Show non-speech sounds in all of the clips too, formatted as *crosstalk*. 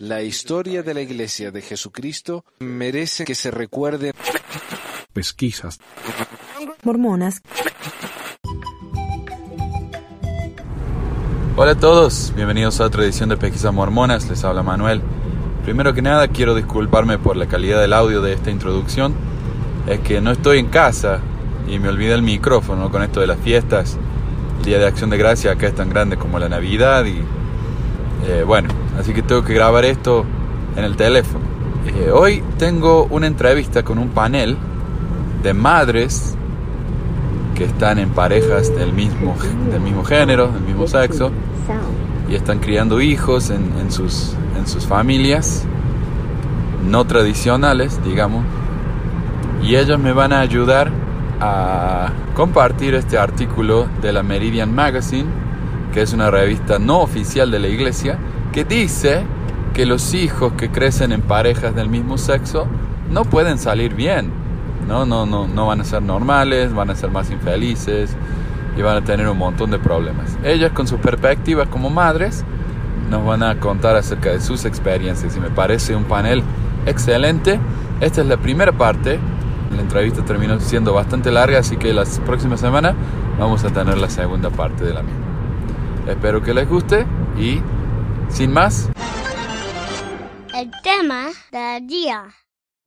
La historia de la Iglesia de Jesucristo merece que se recuerde. Pesquisas. Mormonas. Hola a todos, bienvenidos a otra edición de Pesquisas Mormonas, les habla Manuel. Primero que nada quiero disculparme por la calidad del audio de esta introducción. Es que no estoy en casa y me olvidé el micrófono con esto de las fiestas. El Día de Acción de Gracia acá es tan grande como la Navidad y eh, bueno, así que tengo que grabar esto en el teléfono. Hoy tengo una entrevista con un panel de madres que están en parejas del mismo, del mismo género, del mismo sexo, y están criando hijos en, en, sus, en sus familias no tradicionales, digamos, y ellos me van a ayudar a compartir este artículo de la Meridian Magazine, que es una revista no oficial de la iglesia, que dice que los hijos que crecen en parejas del mismo sexo no pueden salir bien, no, no, no, no van a ser normales, van a ser más infelices y van a tener un montón de problemas. Ellas con sus perspectivas como madres nos van a contar acerca de sus experiencias y me parece un panel excelente. Esta es la primera parte la entrevista terminó siendo bastante larga, así que las próximas semanas vamos a tener la segunda parte de la misma. Espero que les guste y sin más. El tema del día.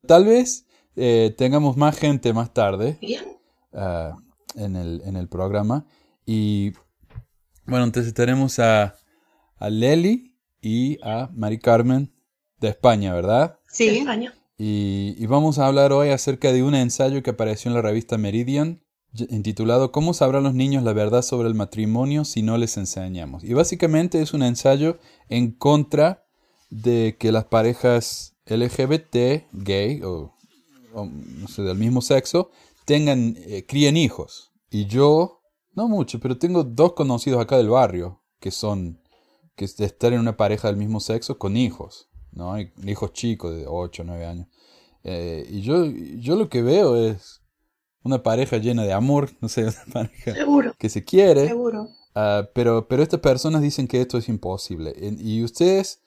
Tal vez eh, tengamos más gente más tarde uh, en, el, en el programa. Y bueno, entonces tenemos a, a Leli y a Mari Carmen de España, ¿verdad? Sí, de España. Y, y, vamos a hablar hoy acerca de un ensayo que apareció en la revista Meridian intitulado ¿Cómo sabrán los niños la verdad sobre el matrimonio si no les enseñamos? Y básicamente es un ensayo en contra de que las parejas LGBT, gay o, del mismo sexo, tengan, eh, críen hijos. Y yo, no mucho, pero tengo dos conocidos acá del barrio que son, que están en una pareja del mismo sexo con hijos. ¿no? Hijos chicos de 8 o 9 años. Eh, y yo, yo lo que veo es una pareja llena de amor, no sé, *laughs* una pareja Seguro. que se quiere. Seguro. Uh, pero, pero estas personas dicen que esto es imposible. Y ustedes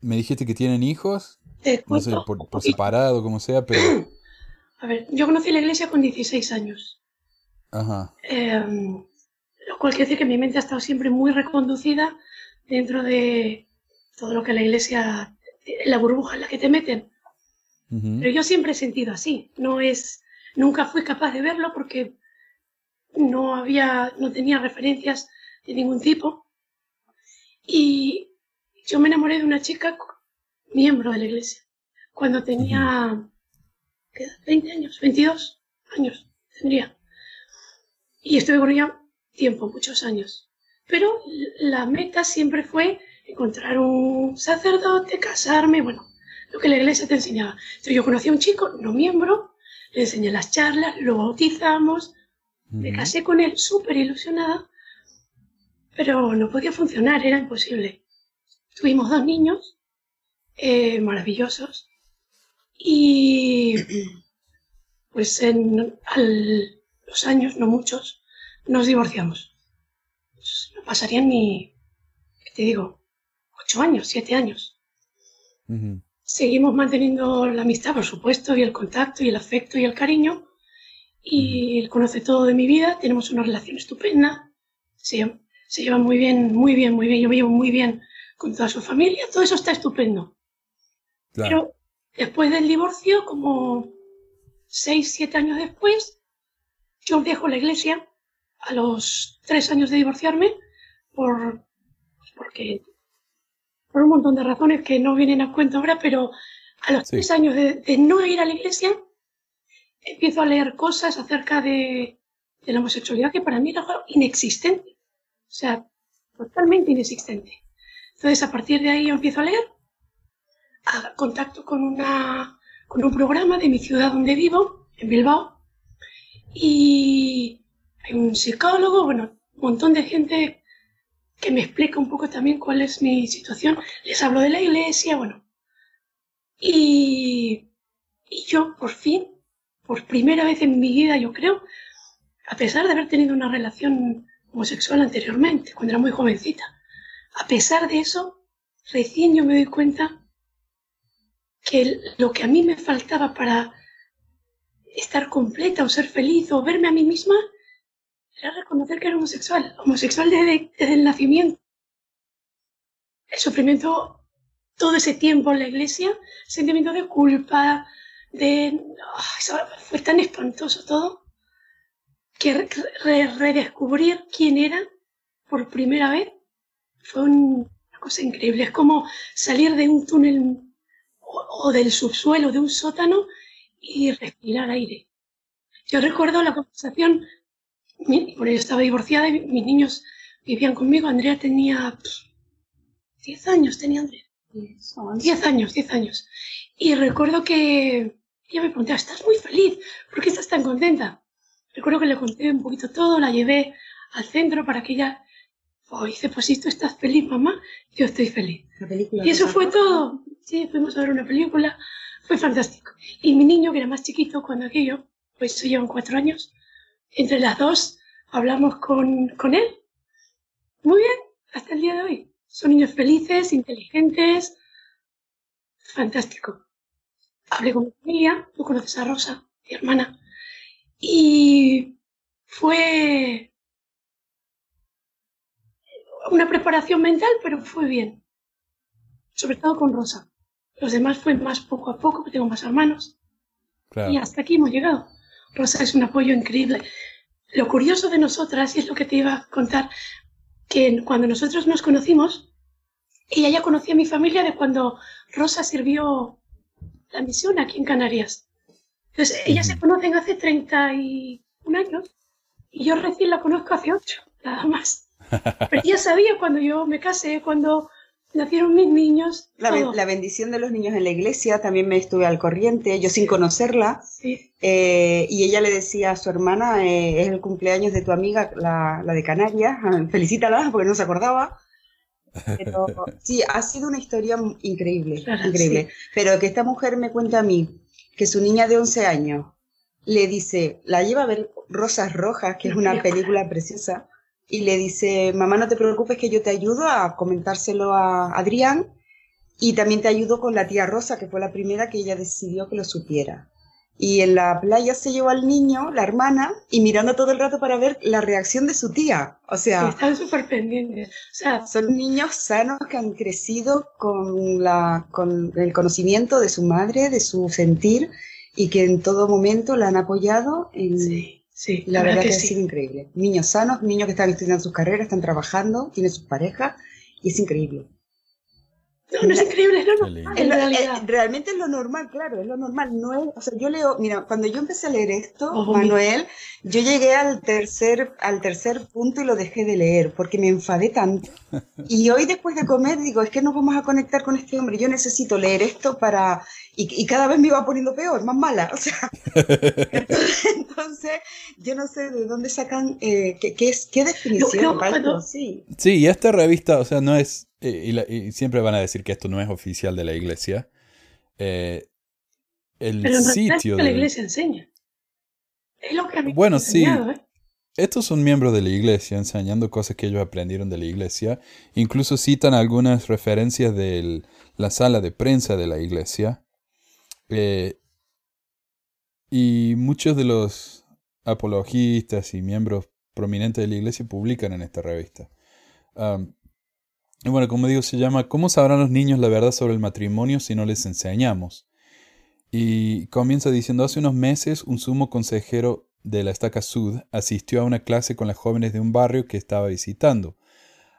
me dijiste que tienen hijos, Te no sé, por, por separado, como sea, pero... *clears throat* A ver, yo conocí la iglesia con 16 años. Ajá. Eh, lo cual quiere decir que mi mente ha estado siempre muy reconducida dentro de todo lo que la iglesia la burbuja en la que te meten. Uh -huh. Pero yo siempre he sentido así. No es, nunca fui capaz de verlo porque no había, no tenía referencias de ningún tipo. Y yo me enamoré de una chica miembro de la iglesia cuando tenía. ¿qué, 20 años, 22 años tendría. Y estuve con ella tiempo, muchos años. Pero la meta siempre fue encontrar un sacerdote, casarme, bueno, lo que la iglesia te enseñaba. Entonces yo conocí a un chico, no miembro, le enseñé las charlas, lo bautizamos, uh -huh. me casé con él súper ilusionada, pero no podía funcionar, era imposible. Tuvimos dos niños eh, maravillosos y *clears throat* pues en al, los años, no muchos, nos divorciamos. Pues no pasarían ni, ¿qué te digo? ocho años, siete años. Uh -huh. Seguimos manteniendo la amistad, por supuesto, y el contacto, y el afecto, y el cariño. Y él conoce todo de mi vida, tenemos una relación estupenda. Se, se lleva muy bien, muy bien, muy bien. Yo me llevo muy bien con toda su familia, todo eso está estupendo. Claro. Pero después del divorcio, como seis, siete años después, yo dejo la iglesia a los tres años de divorciarme por, porque por un montón de razones que no vienen a cuento ahora, pero a los sí. tres años de, de, no ir a la iglesia, empiezo a leer cosas acerca de, de, la homosexualidad que para mí era algo inexistente. O sea, totalmente inexistente. Entonces, a partir de ahí yo empiezo a leer, a contacto con, una, con un programa de mi ciudad donde vivo, en Bilbao, y hay un psicólogo, bueno, un montón de gente que me explica un poco también cuál es mi situación. Les hablo de la iglesia, bueno. Y, y yo, por fin, por primera vez en mi vida, yo creo, a pesar de haber tenido una relación homosexual anteriormente, cuando era muy jovencita, a pesar de eso, recién yo me doy cuenta que lo que a mí me faltaba para estar completa o ser feliz o verme a mí misma era reconocer que era homosexual, homosexual desde, el nacimiento. El sufrimiento todo ese tiempo en la iglesia, sentimiento de culpa, de... fue tan espantoso todo, que redescubrir quién era por primera vez fue una cosa increíble. Es como salir de un túnel o, del subsuelo de un sótano y respirar aire. Yo recuerdo la conversación, porque yo estaba divorciada y mis niños vivían conmigo. Andrea tenía 10 años, tenía Andrea. 10 años, 10 años. Y recuerdo que ella me preguntaba, ¿estás muy feliz? ¿Por qué estás tan contenta? Recuerdo que le conté un poquito todo, la llevé al centro para que ella oh, dice, pues si tú estás feliz, mamá, yo estoy feliz. y eso fue todo. Sí, fuimos a ver una película, fue fantástico. Y mi niño, que era más chiquito cuando aquello, pues llevan cuatro años, entre las dos hablamos con, con él. Muy bien, hasta el día de hoy. Son niños felices, inteligentes, fantástico. Hablé con mi familia, tú conoces a Rosa, mi hermana, y fue una preparación mental, pero fue bien. Sobre todo con Rosa. Los demás fue más poco a poco, que tengo más hermanos. Y hasta aquí hemos llegado. Rosa es un apoyo increíble. Lo curioso de nosotras, y es lo que te iba a contar, que cuando nosotros nos conocimos, ella ya conocía a mi familia de cuando Rosa sirvió la misión aquí en Canarias. Entonces, ellas se conocen hace 31 años y yo recién la conozco hace 8, nada más. *laughs* Pero ella sabía cuando yo me casé, cuando nacieron mis niños. La, bendición de los niños en la iglesia también me estuve al corriente, yo sin conocerla. Eh, y ella le decía a su hermana, eh, es el cumpleaños de tu amiga, la, de Canarias, felicítala porque no se acordaba. Pero *laughs* sí, ha sido una historia increíble, increíble. Pero que esta mujer me cuenta a mí que su niña de 11 años le dice, la lleva a ver Rosas Rojas, que es una película preciosa, y le dice, mamá, no te preocupes que yo te ayudo a comentárselo a Adrián y también te ayudo con la tía Rosa, que fue la primera que ella decidió que lo supiera. Y en la playa se llevó al niño, la hermana, y mirando todo el rato para ver la reacción de su tía. O sea, están súper pendientes. O sea, son niños sanos que han crecido con, la, con el conocimiento de su madre, de su sentir, y que en todo momento la han apoyado en, Sí, la, verdad, que, ha sido increíble. Niños sanos, niños que están estudiando sus carreras, están trabajando, tienen sus parejas y es increíble. No, no es increíble, es lo normal. En realmente es lo normal, claro, es lo normal. No es, o sea, yo leo, mira, cuando yo empecé a leer esto, Manuel, yo llegué al tercer, al tercer punto y lo dejé de leer porque me enfadé tanto. *laughs* Y hoy después de comer digo, es que no vamos a conectar con este hombre, yo necesito leer esto para y, cada vez me iba poniendo peor, más mala. O sea, *laughs* entonces, yo no sé de dónde sacan, eh, qué, es, qué definición. sí. sí, y esta revista, o sea, no es, y, siempre van a decir que esto no es oficial de la iglesia. Eh, el Pero sitio de la iglesia enseña. Es lo que a mí bueno, sí. ¿eh? Estos son miembros de la iglesia enseñando cosas que ellos aprendieron de la iglesia. Incluso citan algunas referencias de la sala de prensa de la iglesia. Eh, y muchos de los apologistas y miembros prominentes de la iglesia publican en esta revista. Y bueno, como digo, se llama ¿Cómo sabrán los niños la verdad sobre el matrimonio si no les enseñamos? Y comienza diciendo, hace unos meses un sumo consejero de la estaca Sud asistió a una clase con las jóvenes de un barrio que estaba visitando.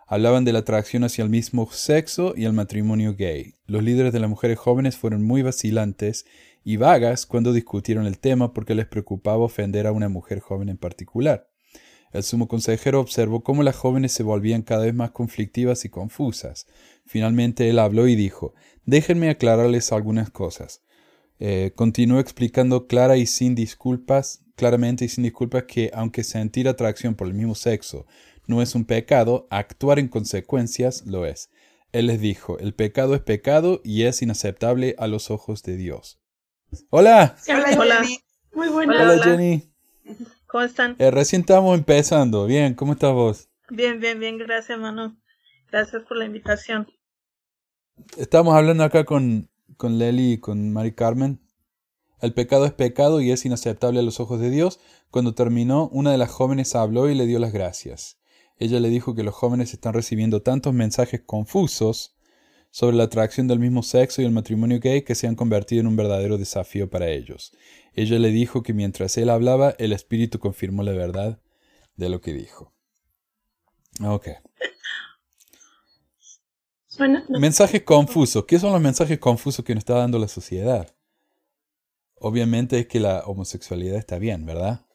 Hablaban de la atracción hacia el mismo sexo y el matrimonio gay. Los líderes de las mujeres jóvenes fueron muy vacilantes y vagas cuando discutieron el tema porque les preocupaba ofender a una mujer joven en particular. El sumo consejero observó cómo las jóvenes se volvían cada vez más conflictivas y confusas. Finalmente él habló y dijo Déjenme aclararles algunas cosas. Eh, continuó explicando clara y sin disculpas, claramente y sin disculpas que aunque sentir atracción por el mismo sexo no es un pecado, actuar en consecuencias lo es. Él les dijo, el pecado es pecado y es inaceptable a los ojos de Dios. Hola. Hola, Muy buena. Hola, Jenny. ¿Cómo están? Eh, recién estamos empezando. Bien, ¿cómo estás vos? Bien, bien, bien. Gracias, Manu. Gracias por la invitación. estamos hablando acá con, con Lely y con Mari Carmen. El pecado es pecado y es inaceptable a los ojos de Dios. Cuando terminó, una de las jóvenes habló y le dio las gracias. Ella le dijo que los jóvenes están recibiendo tantos mensajes confusos sobre la atracción del mismo sexo y el matrimonio gay que se han convertido en un verdadero desafío para ellos. Ella le dijo que mientras él hablaba, el Espíritu confirmó la verdad de lo que dijo. Ok. Mensajes confusos. ¿Qué son los mensajes confusos que nos está dando la sociedad? Obviamente es que la homosexualidad está bien, ¿verdad?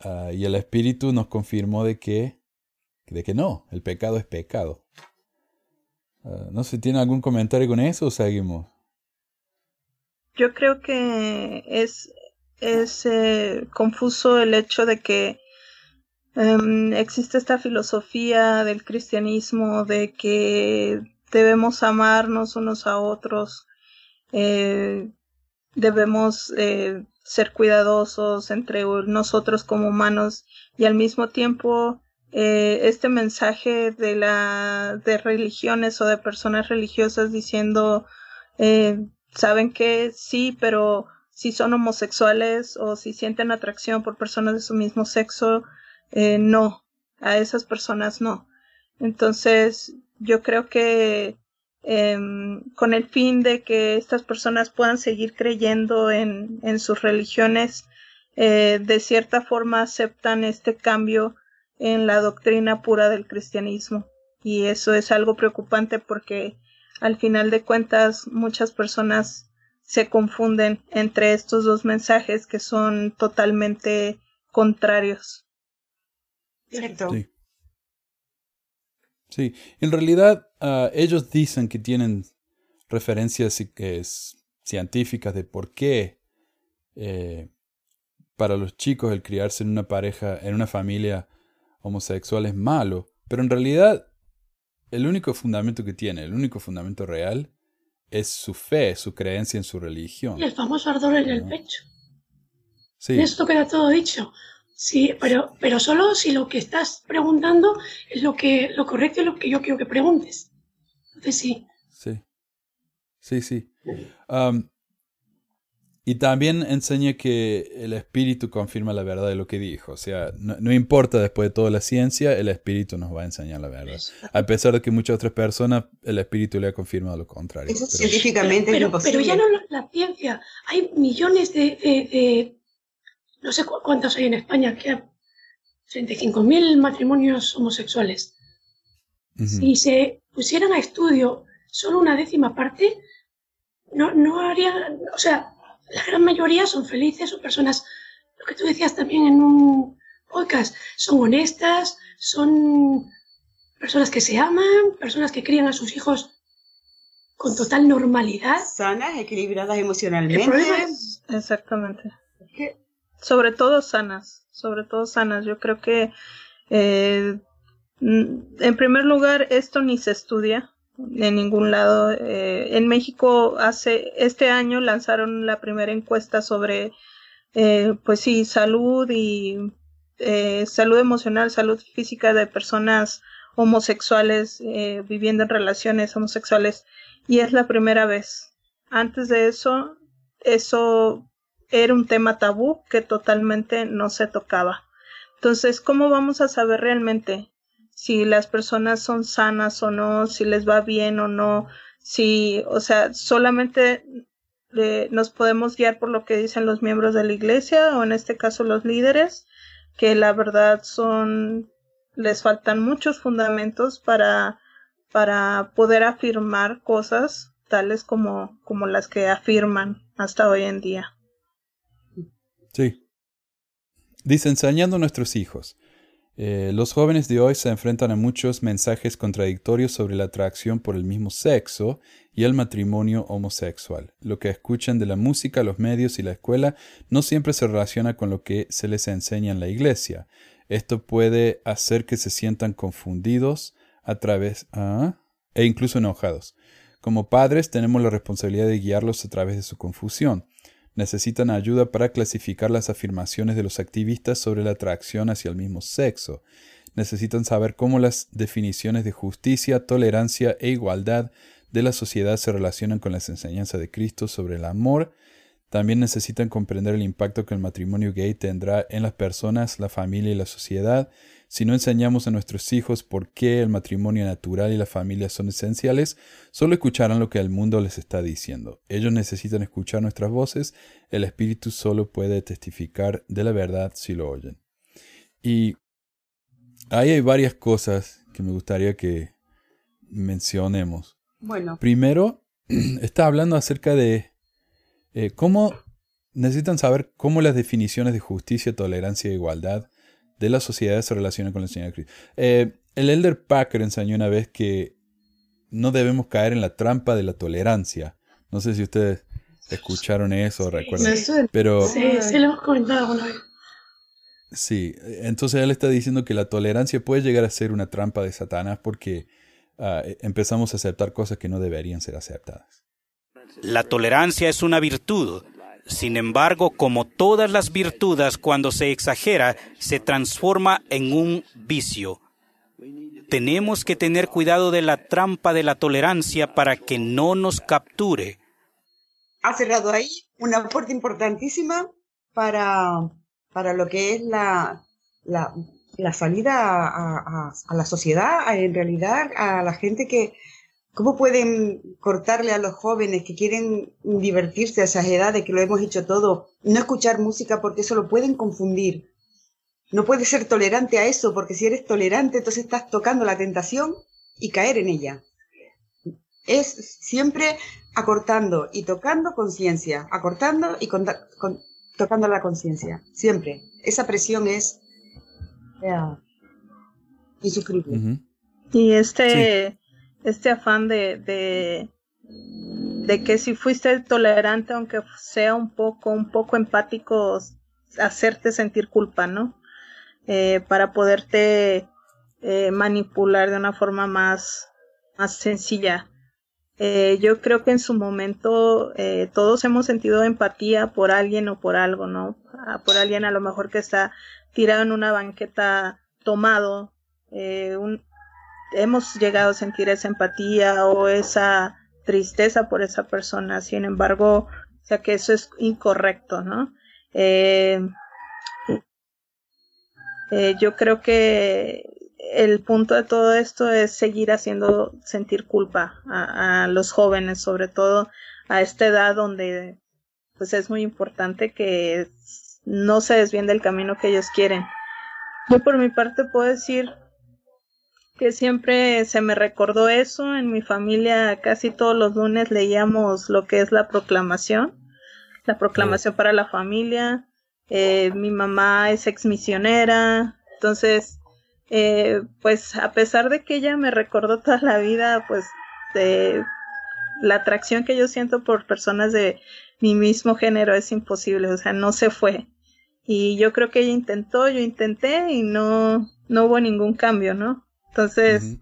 Ah, y el Espíritu nos confirmó de que, de que no, el pecado es pecado. Ah, no sé, ¿tiene algún comentario con eso o seguimos? Yo creo que es, es eh, confuso el hecho de que em, existe esta filosofía del cristianismo de que debemos amarnos unos a otros, eh, debemos eh, ser cuidadosos entre nosotros como humanos y al mismo tiempo eh, este mensaje de la de religiones o de personas religiosas diciendo eh, saben que sí pero si son homosexuales o si sienten atracción por personas de su mismo sexo eh, no a esas personas no. Entonces yo creo que em, con el fin de que estas personas puedan seguir creyendo en, en sus religiones de cierta forma aceptan este cambio en la doctrina pura del cristianismo. Y eso es algo preocupante porque al final de cuentas muchas personas se confunden entre estos dos mensajes que son totalmente contrarios. Cierto. Sí. sí. en realidad ah, ellos dicen que tienen referencias científicas de por qué eh, para los chicos el criarse en una pareja, en una familia homosexual es malo, pero en realidad el único fundamento que tiene, el único fundamento real, es su fe, su creencia en su religión. El famoso ardor en el pecho. Sí. Esto queda todo dicho. Sí, pero, pero solo si lo que estás preguntando es lo que lo correcto y lo que yo quiero que preguntes. Entonces sí. Sí. Sí, sí. Y también enseña que el espíritu confirma la verdad de lo que dijo. O sea, no, importa después de toda la ciencia, el espíritu nos va a enseñar la verdad. A pesar de que muchas otras personas, el espíritu le ha confirmado lo contrario. Eso científicamente pero, es imposible. Pero ya no la ciencia. Hay millones de, no sé cuántos hay en España, que hay 35.000 matrimonios homosexuales. Si se pusieran a estudio solo una décima parte, no, no haría, o sea, la gran mayoría son felices, son personas, lo que tú decías también en un podcast, son honestas, son personas que se aman, personas que crían a sus hijos con total normalidad. Sanas, equilibradas emocionalmente. Exactamente. Sobre todo sanas, sobre todo sanas. Yo creo que, eh, en primer lugar, esto ni se estudia en ningún lado. Eh, en México hace este año lanzaron la primera encuesta sobre, eh, pues sí, salud y eh, salud emocional, salud física de personas homosexuales viviendo en relaciones homosexuales y es la primera vez. Antes de eso, eso era un tema tabú que totalmente no se tocaba. Entonces, ¿cómo vamos a saber realmente si las personas son sanas o no, si les va bien o no, si, o sea, solamente nos podemos guiar por lo que dicen los miembros de la iglesia o en este caso los líderes, que la verdad son, les faltan muchos fundamentos para, para poder afirmar cosas tales como, como las que afirman hasta hoy en día. Sí. Dice, enseñando a nuestros hijos. Eh, los jóvenes de hoy se enfrentan a muchos mensajes contradictorios sobre la atracción por el mismo sexo y el matrimonio homosexual. Lo que escuchan de la música, los medios y la escuela no siempre se relaciona con lo que se les enseña en la iglesia. Esto puede hacer que se sientan confundidos a través ¿ah? e incluso enojados. Como padres tenemos la responsabilidad de guiarlos a través de su confusión necesitan ayuda para clasificar las afirmaciones de los activistas sobre la atracción hacia el mismo sexo. necesitan saber cómo las definiciones de justicia, tolerancia e igualdad de la sociedad se relacionan con las enseñanzas de Cristo sobre el amor. También necesitan comprender el impacto que el matrimonio gay tendrá en las personas, la familia y la sociedad. Si no enseñamos a nuestros hijos por qué el matrimonio natural y la familia son esenciales, solo escucharán lo que el mundo les está diciendo. Ellos necesitan escuchar nuestras voces, el Espíritu solo puede testificar de la verdad si lo oyen. Y ahí hay varias cosas que me gustaría que mencionemos. Bueno. Primero, *clears throat* está hablando acerca de eh, cómo necesitan saber cómo las definiciones de justicia, tolerancia e igualdad de la sociedad se relaciona con la Señor Cristo. Eh, el Elder Packer enseñó una vez que no debemos caer en la trampa de la tolerancia. No sé si ustedes escucharon eso o recuerdan. Pero, sí, sí lo hemos comentado alguna vez. Sí, entonces él está diciendo que la tolerancia puede llegar a ser una trampa de Satanás porque ah, empezamos a aceptar cosas que no deberían ser aceptadas. La tolerancia es una virtud, sin embargo, como todas las virtudes, cuando se exagera, se transforma en un vicio. Tenemos que tener cuidado de la trampa de la tolerancia para que no nos capture. Ha cerrado ahí una puerta importantísima para, para lo que es la, la, salida a, a, la sociedad, en realidad a la gente que, ¿Cómo pueden cortarle a los jóvenes que quieren divertirse a esas edades, que lo hemos hecho todo, no escuchar música porque eso lo pueden confundir? No puedes ser tolerante a eso, porque si eres tolerante, entonces estás tocando la tentación y caer en ella. Es siempre acortando y tocando conciencia, acortando y tocando la conciencia, siempre. Esa presión es insufrible. Y este, este afán de, de, que si fuiste tolerante, aunque sea un poco, un poco empático, hacerte sentir culpa, ¿no? Eh, para poderte eh, manipular de una forma más, más sencilla. Eh, yo creo que en su momento todos hemos sentido empatía por alguien o por algo, ¿no? Ah, por alguien a lo mejor que está tirado en una banqueta tomado, un, hemos llegado a sentir esa empatía o esa tristeza por esa persona. Sin embargo, o sea que eso es incorrecto, ¿no? Eh, eh, yo creo que el punto de todo esto es seguir haciendo sentir culpa a, los jóvenes, sobre todo a esta edad donde pues es muy importante que no se desvíen del camino que ellos quieren. Yo por mi parte puedo decir que siempre se me recordó eso. En mi familia casi todos los lunes leíamos lo que es la proclamación, la proclamación para la familia. Eh, mi mamá es ex misionera, entonces, eh, pues a pesar de que ella me recordó toda la vida, pues de la atracción que yo siento por personas de mi mismo género es imposible, o sea, no se fue. Y yo creo que ella intentó, yo intenté y no, no hubo ningún cambio, ¿no? Entonces,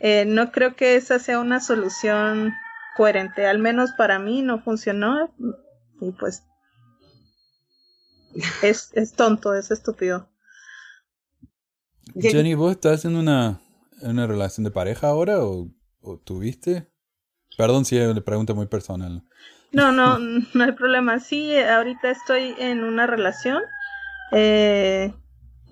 eh, no creo que esa sea una solución coherente. Al menos para mí no funcionó. Y pues es, es tonto, es estúpido. Jenny, ¿vos estás en una, en una relación de pareja ahora o, o tuviste? Perdón si es una pregunta muy personal. No, no, *laughs* no hay problema. Sí, ahorita estoy en una relación. Eh,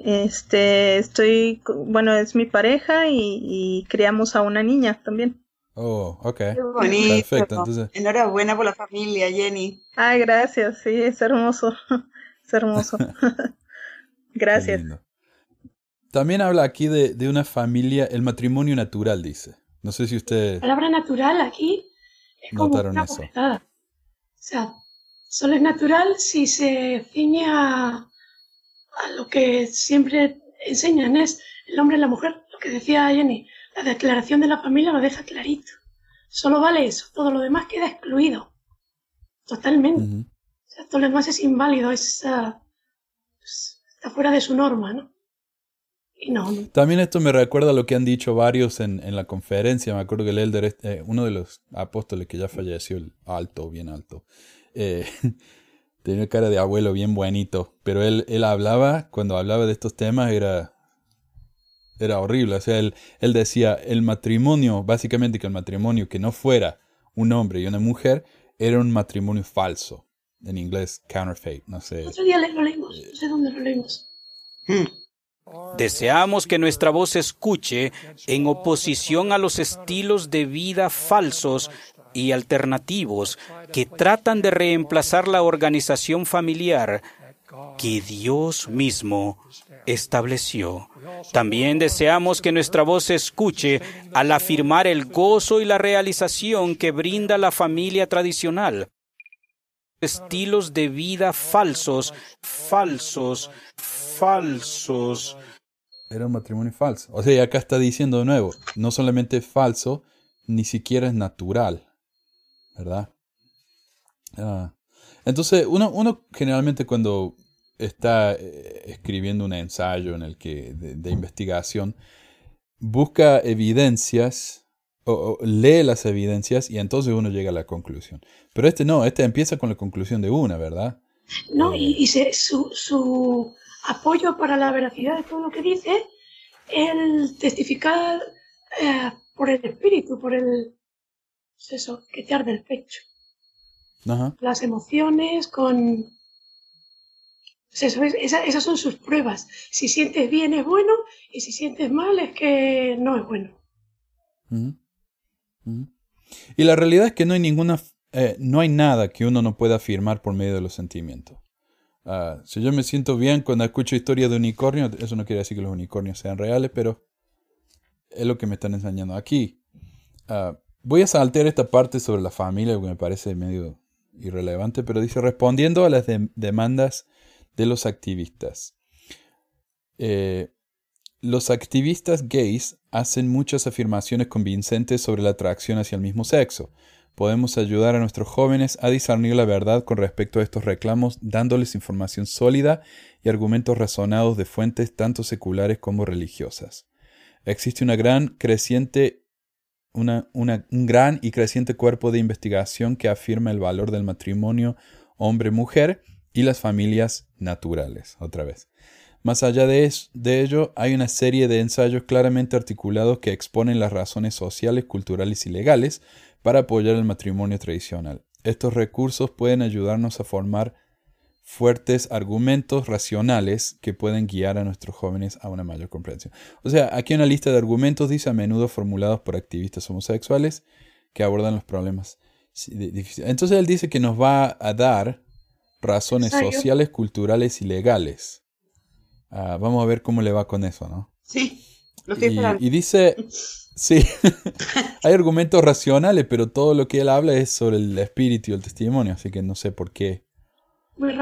este, estoy, bueno, es mi pareja y, criamos a una niña también. Oh, ok. Perfecto, entonces. Enhorabuena por la familia, Jenny. Ay, gracias, sí, es hermoso. *laughs* es hermoso. *laughs* gracias. También habla aquí de, de, una familia, el matrimonio natural, dice. No sé si usted. La palabra natural aquí es como una eso. O sea, solo es natural si se ciñe a lo que siempre enseñan es el hombre y la mujer, lo que decía Jenny, la declaración de la familia lo deja clarito. Solo vale eso, todo lo demás queda excluido. Totalmente. o sea, todo lo demás es inválido, es, pues, está fuera de su norma, ¿no? Y no, También esto me recuerda a lo que han dicho varios en, en la conferencia. Me acuerdo que el Elder, eh, uno de los apóstoles que ya falleció, el alto, bien alto, eh, *laughs* Tenía cara de abuelo bien buenito. Pero él, él hablaba, cuando hablaba de estos temas, era. era horrible. O sea, él, él decía, el matrimonio, básicamente que el matrimonio que no fuera un hombre y una mujer, era un matrimonio falso. En inglés, counterfeit, no sé. Otro día lo leímos, no sé dónde lo leímos. Hmm. Deseamos que nuestra voz se escuche en oposición a los estilos de vida falsos y alternativos que tratan de reemplazar la organización familiar que Dios mismo estableció. También deseamos que nuestra voz se escuche al afirmar el gozo y la realización que brinda la familia tradicional. Estilos de vida falsos, falsos, falsos. Era un matrimonio falso. O sea, acá está diciendo de nuevo, no solamente falso, ni siquiera es natural. ¿Verdad? Ah. Entonces, uno, uno generalmente cuando está eh, escribiendo un ensayo en el que, de, investigación, busca evidencias o, lee las evidencias y entonces uno llega a la conclusión. Pero este no, este empieza con la conclusión de una, ¿verdad? No, y, su, su, apoyo para la veracidad de todo lo que dice, el testificar eh, por el espíritu, por el pues eso, que te arde el pecho. Las emociones con... Pues eso, esas son sus pruebas. Si sientes bien es bueno y si sientes mal es que no es bueno. Y la realidad es que no hay ninguna, eh, no hay nada que uno no pueda afirmar por medio de los sentimientos. Ah, si yo me siento bien cuando escucho historia de unicornio, eso no quiere decir que los unicornios sean reales, pero es lo que me están enseñando aquí. Uh, Voy a saltear esta parte sobre la familia, que me parece medio irrelevante, pero dice, respondiendo a las demandas de los activistas. Eh, los activistas gays hacen muchas afirmaciones convincentes sobre la atracción hacia el mismo sexo. Podemos ayudar a nuestros jóvenes a discernir la verdad con respecto a estos reclamos, dándoles información sólida y argumentos razonados de fuentes tanto seculares como religiosas. Existe una gran creciente un gran y creciente cuerpo de investigación que afirma el valor del matrimonio hombre-mujer y las familias naturales, otra vez. Más allá de ello, hay una serie de ensayos claramente articulados que exponen las razones sociales, culturales y legales para apoyar el matrimonio tradicional. Estos recursos pueden ayudarnos a formar fuertes argumentos racionales que pueden guiar a nuestros jóvenes a una mayor comprensión. O sea, aquí una lista de argumentos dice a menudo formulados por activistas homosexuales que abordan los problemas Entonces él dice que nos va a dar razones sociales, culturales y legales. Ah, vamos a ver cómo le va con eso, ¿no? Sí, lo estoy y, y dice, sí, *laughs* hay argumentos racionales, pero todo lo que él habla es sobre el espíritu y el testimonio, así que no sé por qué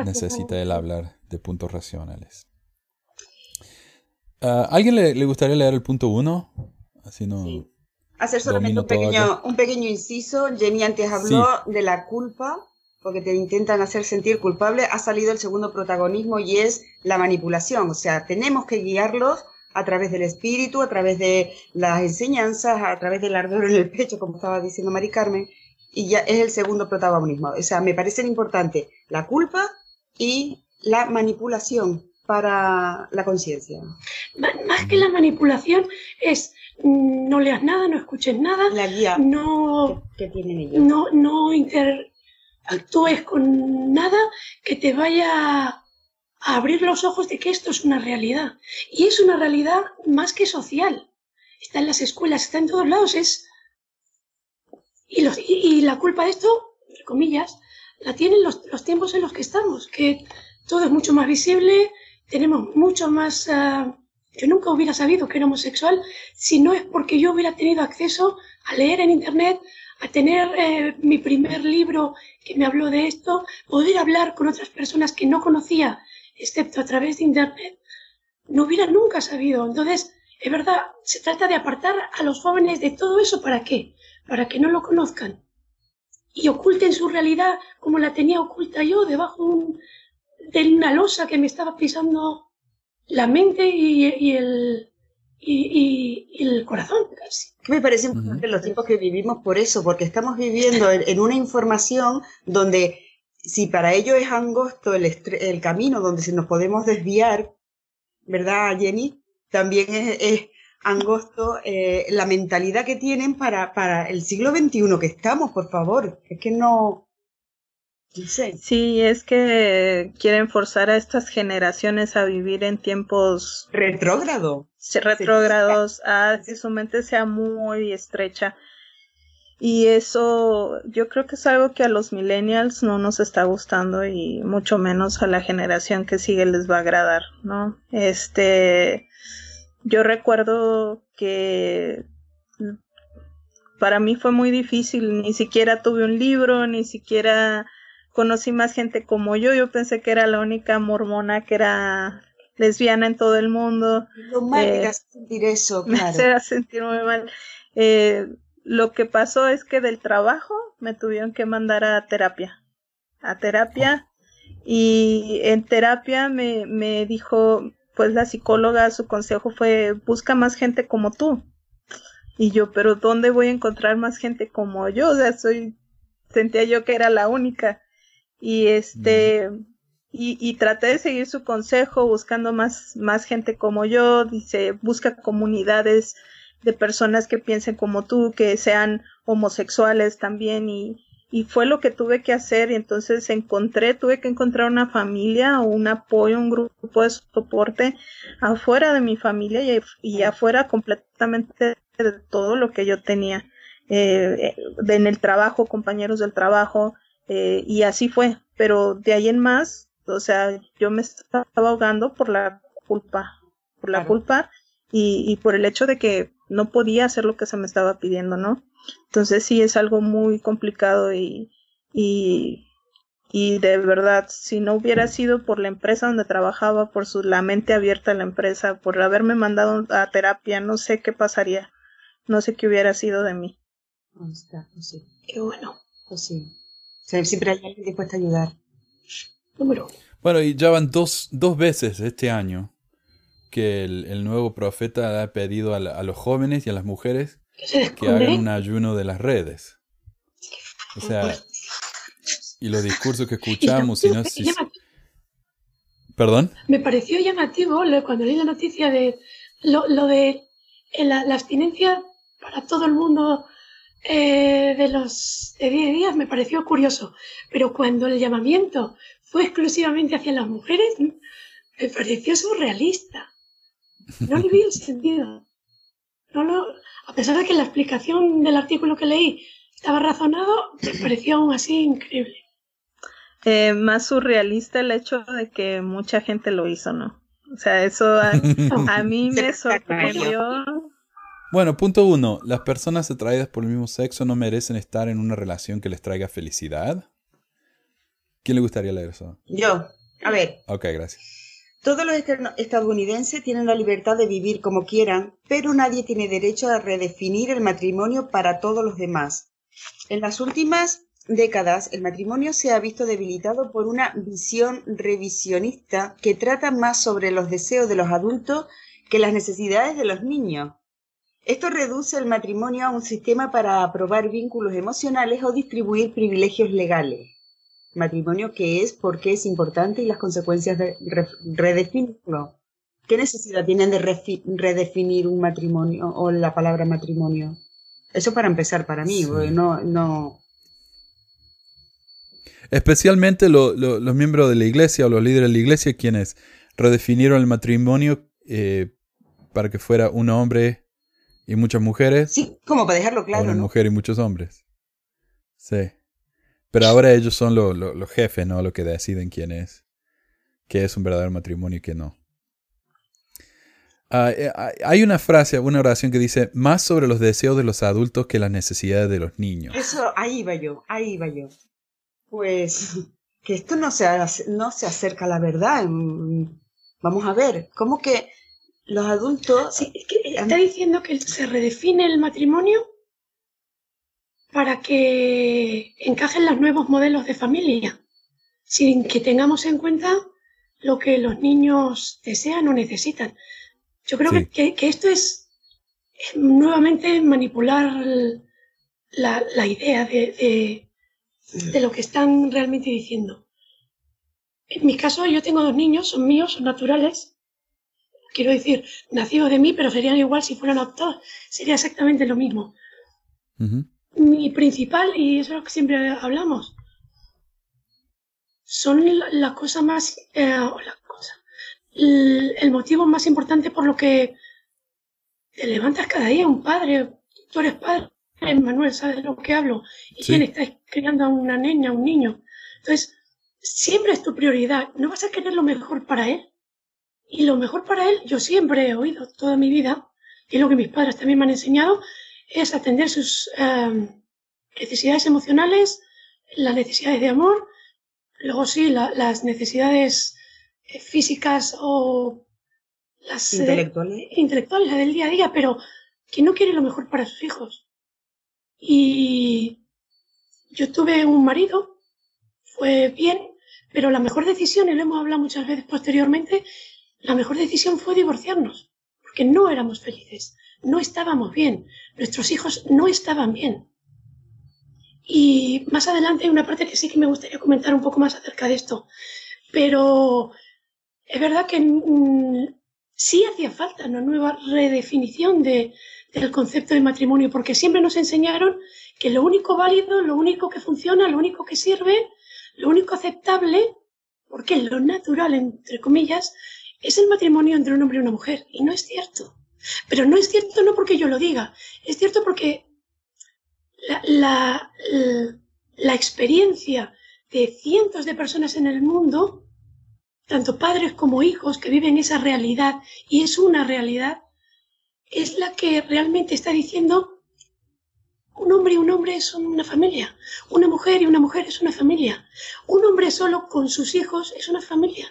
necesita él hablar de puntos racionales. ¿A ¿Alguien le, gustaría leer el punto 1? Así no. Hacer solamente un pequeño, un pequeño inciso. Jenny antes habló de la culpa, porque te intentan hacer sentir culpable. Ha salido el segundo protagonismo y es la manipulación. O sea, tenemos que guiarlos a través del espíritu, a través de las enseñanzas, a través del ardor en el pecho, como estaba diciendo Mari Carmen, y ya es el segundo protagonismo. O sea, me parecen importantes la culpa y la manipulación para la conciencia. Más que la manipulación es mm, no leas nada, no escuches nada, la guía no, que, tienen ellos. no, no interactúes con nada que te vaya a abrir los ojos de que esto es una realidad. Y es una realidad más que social. Está en las escuelas, está en todos lados, es y, los, y, la culpa de esto, entre comillas, la tienen los, los, tiempos en los que estamos, que todo es mucho más visible, tenemos mucho más... Uh, yo nunca hubiera sabido que era homosexual si no es porque yo hubiera tenido acceso a leer en Internet, a tener eh, mi primer libro que me habló de esto, poder hablar con otras personas que no conocía, excepto a través de Internet. No hubiera nunca sabido. Entonces, es verdad, se trata de apartar a los jóvenes de todo eso. ¿Para qué? Para que no lo conozcan y oculten su realidad como la tenía oculta yo debajo de una losa que me estaba pisando la mente y, el, y, el corazón casi. Me parece importante los tiempos que vivimos por eso, porque estamos viviendo en, una información donde si para ello es angosto el, el, camino donde se nos podemos desviar, ¿verdad, Jenny? También es angosto eh, la mentalidad que tienen para, para el siglo XXI que estamos, por favor. Es que no... Sí, es que quieren forzar a estas generaciones a vivir en tiempos retrógrado. Retrógrados, a que su mente sea muy estrecha. Y eso yo creo que es algo que a los millennials no nos está gustando y mucho menos a la generación que sigue les va a agradar, ¿no? Este, yo recuerdo que para mí fue muy difícil, ni siquiera tuve un libro, ni siquiera conocí más gente como yo, yo pensé que era la única mormona que era lesbiana en todo el mundo. Lo mal eh, sentir eso, *laughs* claro. Me hace sentir muy mal. Eh, lo que pasó es que del trabajo me tuvieron que mandar a terapia. A terapia. Y en terapia me, me dijo, pues la psicóloga, su consejo fue, busca más gente como tú. Y yo, pero ¿dónde voy a encontrar más gente como yo? O sea, soy, sentía yo que era la única. Y este, y, y traté de seguir su consejo, buscando más, más gente como yo. Dice, busca comunidades de personas que piensen como tú, que sean homosexuales también y, y fue lo que tuve que hacer y entonces encontré, tuve que encontrar una familia o un apoyo, un grupo de soporte afuera de mi familia y, y afuera completamente de todo lo que yo tenía eh, en el trabajo, compañeros del trabajo eh, y así fue, pero de ahí en más, o sea, yo me estaba ahogando por la culpa, por la culpa y, y por el hecho de que no podía hacer lo que se me estaba pidiendo, ¿no? Entonces sí es algo muy complicado y, y, y de verdad, si no hubiera sido por la empresa donde trabajaba, por su, la mente abierta a la empresa, por haberme mandado a terapia, no sé qué pasaría, no sé qué hubiera sido de mí. está, pues sí. Qué bueno. Pues sí. siempre hay alguien dispuesto a ayudar. Número. Bueno, y ya van dos, dos veces este año que el, el nuevo profeta ha pedido a, a los jóvenes y a las mujeres que hagan un ayuno de las redes. O sea, y los discursos que *laughs* escuchamos, y no ¿Perdón? Me pareció llamativo cuando leí la noticia de lo, de eh, la, abstinencia para todo el mundo eh, de los de 10 días, me pareció curioso. Pero cuando el llamamiento fue exclusivamente hacia las mujeres, me pareció surrealista. No le vi el *laughs* sentido. No lo, a pesar de que la explicación del artículo que leí estaba razonado, me *clears throat* pareció aún así increíble. Eh, más surrealista el hecho de que mucha gente lo hizo, ¿no? O sea, eso a, *laughs* mí me sorprendió. Bueno, punto uno. ¿Las personas atraídas por el mismo sexo no merecen estar en una relación que les traiga felicidad? ¿Quién le gustaría leer eso? Yo. A ver. Ok, gracias. Todos los estadounidenses tienen la libertad de vivir como quieran, pero nadie tiene derecho a redefinir el matrimonio para todos los demás. En las últimas décadas, el matrimonio se ha visto debilitado por una visión revisionista que trata más sobre los deseos de los adultos que las necesidades de los niños. Esto reduce el matrimonio a un sistema para aprobar vínculos emocionales o distribuir privilegios legales matrimonio, qué es, por qué es importante y las consecuencias de redefinirlo. ¿Qué necesidad tienen de redefinir un matrimonio o la palabra matrimonio? Eso para empezar para mí, no, no. Especialmente los miembros de la iglesia o los líderes de la iglesia quienes redefinieron el matrimonio eh, para que fuera un hombre y muchas mujeres. Sí, como para dejarlo claro. Una mujer y muchos hombres. Sí. Pero ahora ellos son los jefes, ¿no? Lo que deciden quién es. Qué es un verdadero matrimonio y qué no. Ah, eh, hay una frase, una oración que dice, más sobre los deseos de los adultos que las necesidades de los niños. Eso, ahí va yo, ahí va yo. Pues que esto no se, no se acerca a la verdad. Vamos a ver, ¿cómo que los adultos... Sí, está diciendo que se redefine el matrimonio para que encajen los nuevos modelos de familia, sin que tengamos en cuenta lo que los niños desean o necesitan. Yo creo que, esto es, nuevamente manipular la, idea de, de, lo que están realmente diciendo. En mi caso, yo tengo dos niños, son míos, son naturales. quiero decir, nacido de mí, pero serían igual si fueran adoptados. Sería exactamente lo mismo. Mi principal, y eso es lo que siempre hablamos, son la, cosa más, eh, la cosa, el, motivo más importante por lo que te levantas cada día, un padre, tú eres padre, Manuel, sabes de lo que hablo, y quién está criando a una niña, a un niño. Entonces, siempre es tu prioridad, no vas a querer lo mejor para él. Y lo mejor para él, yo siempre he oído toda mi vida, y es lo que mis padres también me han enseñado, es atender sus eh, necesidades emocionales, las necesidades de amor, luego sí, las necesidades eh, físicas o las eh, intelectuales. intelectuales, del día a día, pero que no quiere lo mejor para sus hijos. Y yo tuve un marido, fue bien, pero la mejor decisión, y lo hemos hablado muchas veces posteriormente, la mejor decisión fue divorciarnos, porque no éramos felices, no estábamos bien, nuestros hijos no estaban bien. Y más adelante hay una parte que sí que me gustaría comentar un poco más acerca de esto, pero es verdad que mm, sí hacía falta una nueva redefinición de, del concepto de matrimonio, porque siempre nos enseñaron que lo único válido, lo único que funciona, lo único que sirve, lo único aceptable, porque lo natural, entre comillas, es el matrimonio entre un hombre y una mujer. Y no es cierto. Pero no es cierto no porque yo lo diga, es cierto porque la, la, la experiencia de cientos de personas en el mundo, tanto padres como hijos que viven esa realidad, y es una realidad, es la que realmente está diciendo un hombre y un hombre son una familia, una mujer y una mujer es una familia, un hombre solo con sus hijos es una familia.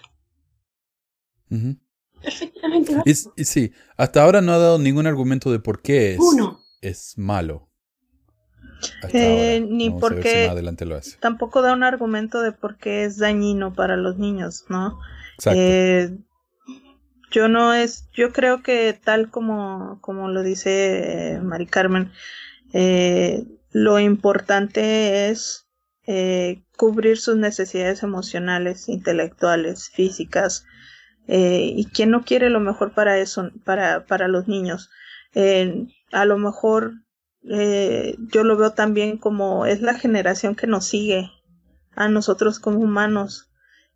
Y, sí, hasta ahora no ha dado ningún argumento de por qué es, es malo. Eh, ni porque tampoco da un argumento de por qué es dañino para los niños, ¿no? Exacto. Eh, yo no es, yo creo que tal como, como lo dice eh, Mari Carmen, eh, lo importante es eh, cubrir sus necesidades emocionales, intelectuales, físicas, eh, y quién no quiere lo mejor para eso, para, para los niños. a lo mejor yo lo veo también como es la generación que nos sigue a nosotros como humanos.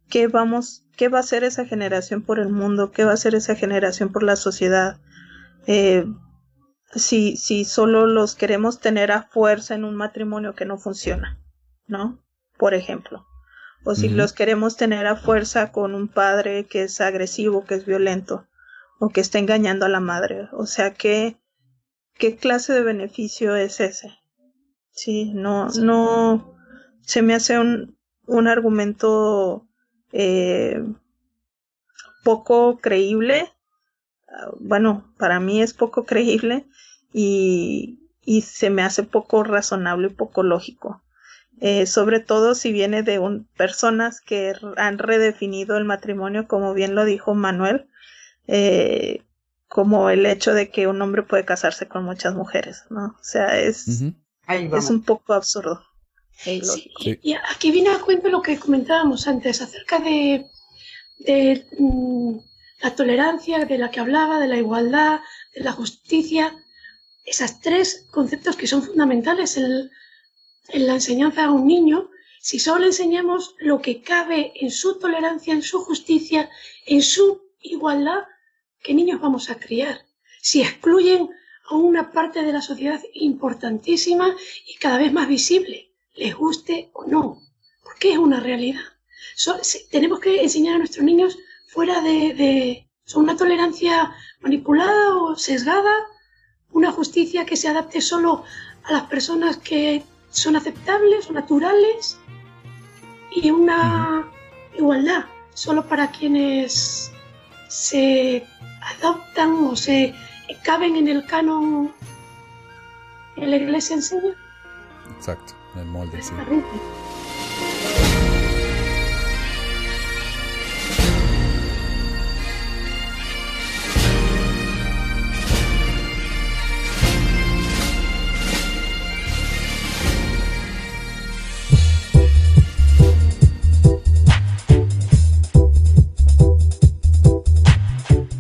¿Qué vamos ¿Qué va a hacer esa generación por el mundo? ¿Qué va a hacer esa generación por la sociedad? Eh, si, si solo los queremos tener a fuerza en un matrimonio que no funciona, ¿no? Por ejemplo. O si los queremos tener a fuerza con un padre que es agresivo, que es violento, o que está engañando a la madre. O sea, ¿qué, qué clase de beneficio es ese? Sí, no, no, se me hace un, un argumento eh, poco creíble. Bueno, para mí es poco creíble y, y se me hace poco razonable y poco lógico. Eh, sobre todo si viene de un, personas que han redefinido el matrimonio, como bien lo dijo Manuel, eh, como el hecho de que un hombre puede casarse con muchas mujeres, ¿no? O sea, es, es un poco absurdo. Y aquí viene a cuento lo que comentábamos antes acerca de, de mm, la tolerancia de la que hablaba, de la igualdad, de la justicia, esas tres conceptos que son fundamentales en, en la enseñanza a un niño, si solo le enseñamos lo que cabe en su tolerancia, en su justicia, en su igualdad, ¿qué niños vamos a criar? Si excluyen a una parte de la sociedad importantísima y cada vez más visible les guste o no, porque es una realidad. tenemos que enseñar a nuestros niños fuera de, de una tolerancia manipulada o sesgada, una justicia que se adapte solo a las personas que son aceptables o naturales y una igualdad solo para quienes se adoptan o se caben en el canon que la iglesia enseña. Exacto el molde, sí.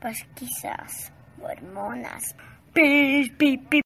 Pues quizás hormonas. Pi, pi, pi.